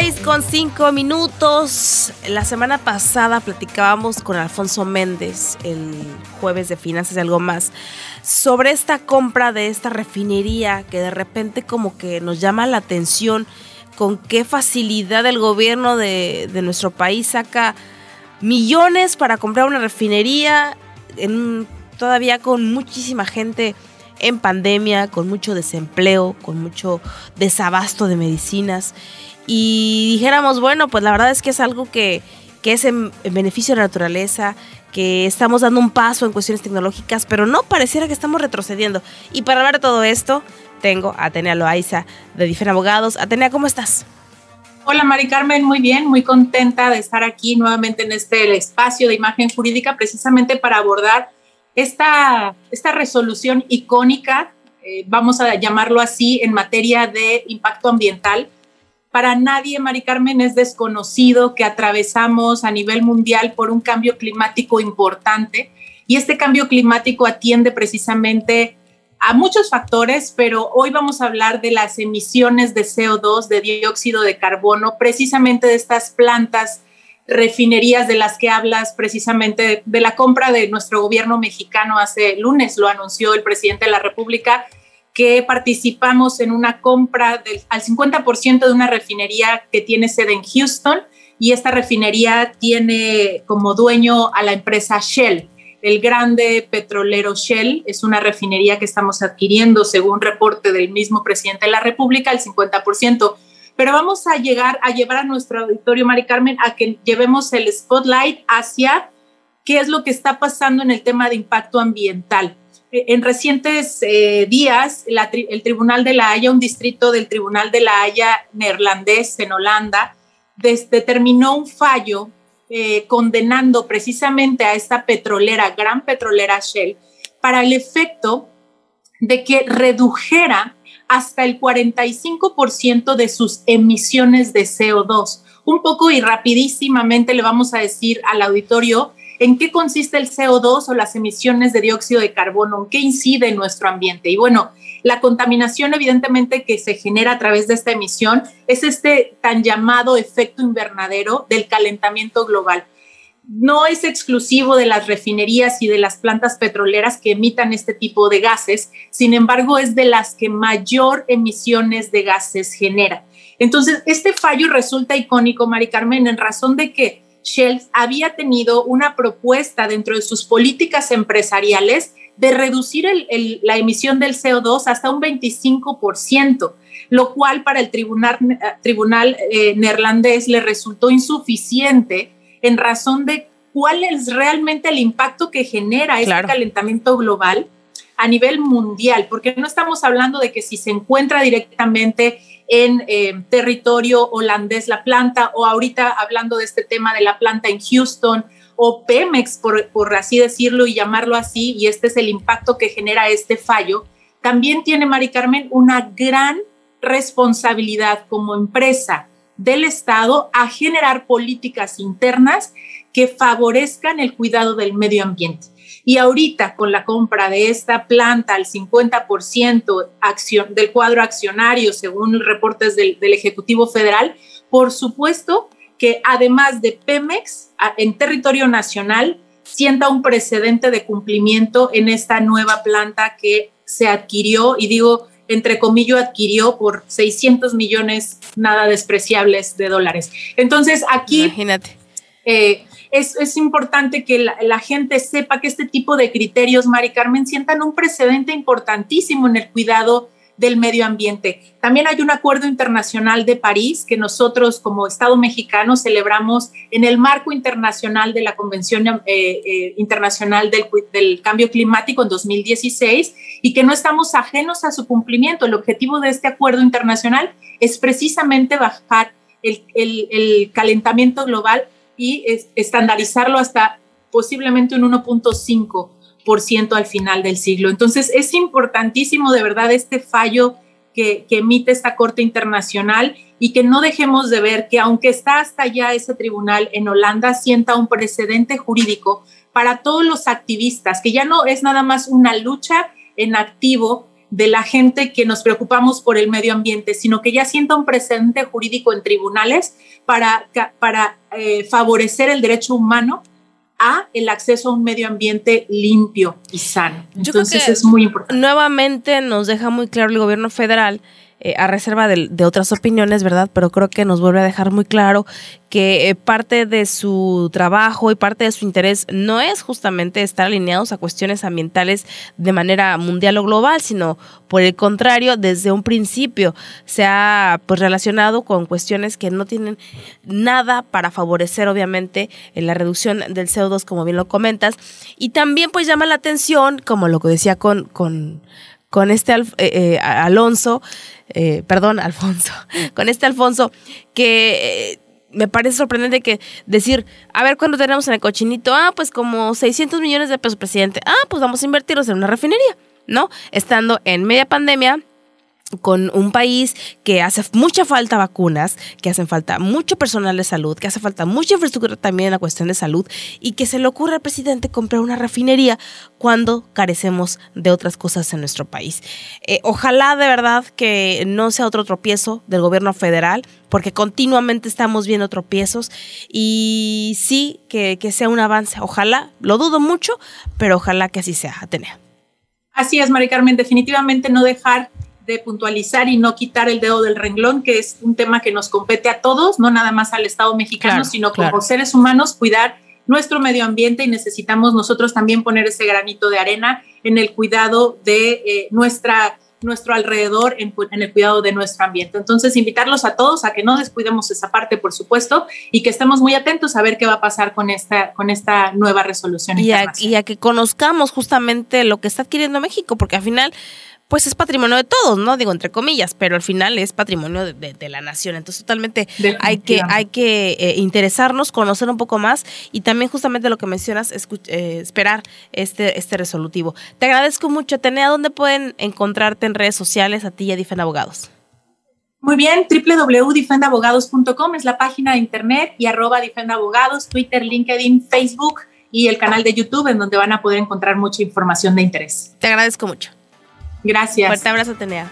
6 con 5 minutos. La semana pasada platicábamos con Alfonso Méndez, el jueves de Finanzas y algo más, sobre esta compra de esta refinería que de repente como que nos llama la atención con qué facilidad el gobierno de, nuestro país saca millones para comprar una refinería, en, todavía con muchísima gente en pandemia, con mucho desempleo, con mucho desabasto de medicinas y dijéramos, bueno, pues la verdad es que es algo que, es en, beneficio de la naturaleza, que estamos dando un paso en cuestiones tecnológicas, pero no pareciera que estamos retrocediendo. Y para hablar de todo esto, tengo a Atenea Loaiza de Difen Abogados. Atenea, ¿cómo estás? Hola Mari Carmen, muy bien, muy contenta de estar aquí nuevamente en este espacio de imagen jurídica precisamente para abordar esta, esta resolución icónica, eh, vamos a llamarlo así, en materia de impacto ambiental. Para nadie, Mari Carmen, es desconocido que atravesamos a nivel mundial por un cambio climático importante y este cambio climático atiende precisamente a muchos factores, pero hoy vamos a hablar de las emisiones de CO2, de dióxido de carbono, precisamente de estas plantas refinerías de las que hablas, precisamente de la compra de nuestro gobierno mexicano hace lunes, lo anunció el presidente de la República, que participamos en una compra del, al 50% de una refinería que tiene sede en Houston y esta refinería tiene como dueño a la empresa Shell. El grande petrolero Shell es una refinería que estamos adquiriendo, según reporte del mismo presidente de la República, el 50%. Pero vamos a llegar a llevar a nuestro auditorio, Mari Carmen, a que llevemos el spotlight hacia qué es lo que está pasando en el tema de impacto ambiental. Eh, en recientes eh, días, el Tribunal de la Haya, un distrito del Tribunal de la Haya neerlandés en Holanda, determinó un fallo eh, condenando precisamente a esta petrolera, gran petrolera Shell, para el efecto de que redujera hasta el 45% de sus emisiones de CO2. Un poco y rapidísimamente le vamos a decir al auditorio ¿En qué consiste el CO2 o las emisiones de dióxido de carbono? ¿En qué incide en nuestro ambiente? Y bueno, la contaminación evidentemente que se genera a través de esta emisión es este tan llamado efecto invernadero del calentamiento global. No es exclusivo de las refinerías y de las plantas petroleras que emitan este tipo de gases, sin embargo es de las que mayor emisiones de gases genera. Entonces, este fallo resulta icónico, Mari Carmen, en razón de que Shell había tenido una propuesta dentro de sus políticas empresariales de reducir la emisión del CO2 hasta un 25%, lo cual para el tribunal, tribunal eh, neerlandés le resultó insuficiente en razón de cuál es realmente el impacto que genera este calentamiento global a nivel mundial, porque no estamos hablando de que si se encuentra directamente en eh, territorio holandés la planta, o ahorita hablando de este tema de la planta en Houston, o Pemex, por, por así decirlo y llamarlo así, y este es el impacto que genera este fallo, también tiene Mari Carmen una gran responsabilidad como empresa del Estado a generar políticas internas que favorezcan el cuidado del medio ambiente. Y ahorita con la compra de esta planta al 50% acción, del cuadro accionario, según reportes del, del Ejecutivo Federal, por supuesto que además de Pemex, en territorio nacional, sienta un precedente de cumplimiento en esta nueva planta que se adquirió, y digo, entre comillas, adquirió por 600 millones nada despreciables de dólares. Entonces, aquí... Imagínate. Eh, es, importante que la, gente sepa que este tipo de criterios, Mari Carmen, sientan un precedente importantísimo en el cuidado del medio ambiente. También hay un acuerdo internacional de París que nosotros como Estado mexicano celebramos en el marco internacional de la Convención eh, eh, Internacional del, del, Cambio Climático en 2016 y que no estamos ajenos a su cumplimiento. El objetivo de este acuerdo internacional es precisamente bajar el, calentamiento global y estandarizarlo hasta posiblemente un 1.5 al final del siglo. Entonces, es importantísimo de verdad este fallo que, emite esta Corte Internacional y que no dejemos de ver que aunque está hasta ya ese tribunal en Holanda, sienta un precedente jurídico para todos los activistas, que ya no es nada más una lucha en activo de la gente que nos preocupamos por el medio ambiente, sino que ya sienta un precedente jurídico en tribunales para, para eh, favorecer el derecho humano a el acceso a un medio ambiente limpio y sano. Entonces es muy importante. Nuevamente nos deja muy claro el gobierno federal eh, a reserva de, otras opiniones, ¿verdad? Pero creo que nos vuelve a dejar muy claro que eh, parte de su trabajo y parte de su interés no es justamente estar alineados a cuestiones ambientales de manera mundial o global, sino por el contrario, desde un principio se ha pues relacionado con cuestiones que no tienen nada para favorecer obviamente en la reducción del CO2 como bien lo comentas y también pues llama la atención como lo que decía con con con este eh, Alonso eh, perdón, Alfonso, con este Alfonso, que eh, me parece sorprendente que decir, a ver, ¿cuánto tenemos en el cochinito? Ah, pues como 600 millones de pesos, presidente. Ah, pues vamos a invertirlos en una refinería, ¿no? Estando en media pandemia, con un país que hace mucha falta vacunas, que hacen falta mucho personal de salud, que hace falta mucha infraestructura también en la cuestión de salud y que se le ocurre al presidente comprar una refinería cuando carecemos de otras cosas en nuestro país. Eh, ojalá de verdad que no sea otro tropiezo del gobierno federal, porque continuamente estamos viendo tropiezos y sí que, que sea un avance. Ojalá, lo dudo mucho, pero ojalá que así sea, Atenea. Así es, Mari Carmen, definitivamente no dejar de puntualizar y no quitar el dedo del renglón, que es un tema que nos compete a todos, no nada más al Estado mexicano, sino como seres humanos cuidar nuestro medio ambiente y necesitamos nosotros también poner ese granito de arena en el cuidado de eh, nuestra nuestro alrededor en, en, el cuidado de nuestro ambiente. Entonces, invitarlos a todos a que no descuidemos esa parte, por supuesto, y que estemos muy atentos a ver qué va a pasar con esta, con esta nueva resolución. Y a, y a que conozcamos justamente lo que está adquiriendo México, porque al final pues es patrimonio de todos, ¿no? Digo, entre comillas, pero al final es patrimonio de, la nación. Entonces, totalmente hay que, hay que eh, interesarnos, conocer un poco más y también justamente lo que mencionas, eh, esperar este, este resolutivo. Te agradezco mucho, Atenea. ¿Dónde pueden encontrarte en redes sociales a ti y a Difen Abogados? Muy bien, www.difendabogados.com es la página de internet y arroba difendabogados, Twitter, LinkedIn, Facebook y el canal de YouTube en donde van a poder encontrar mucha información de interés. Te agradezco mucho. Gracias. Fuerte abrazo, Tenea.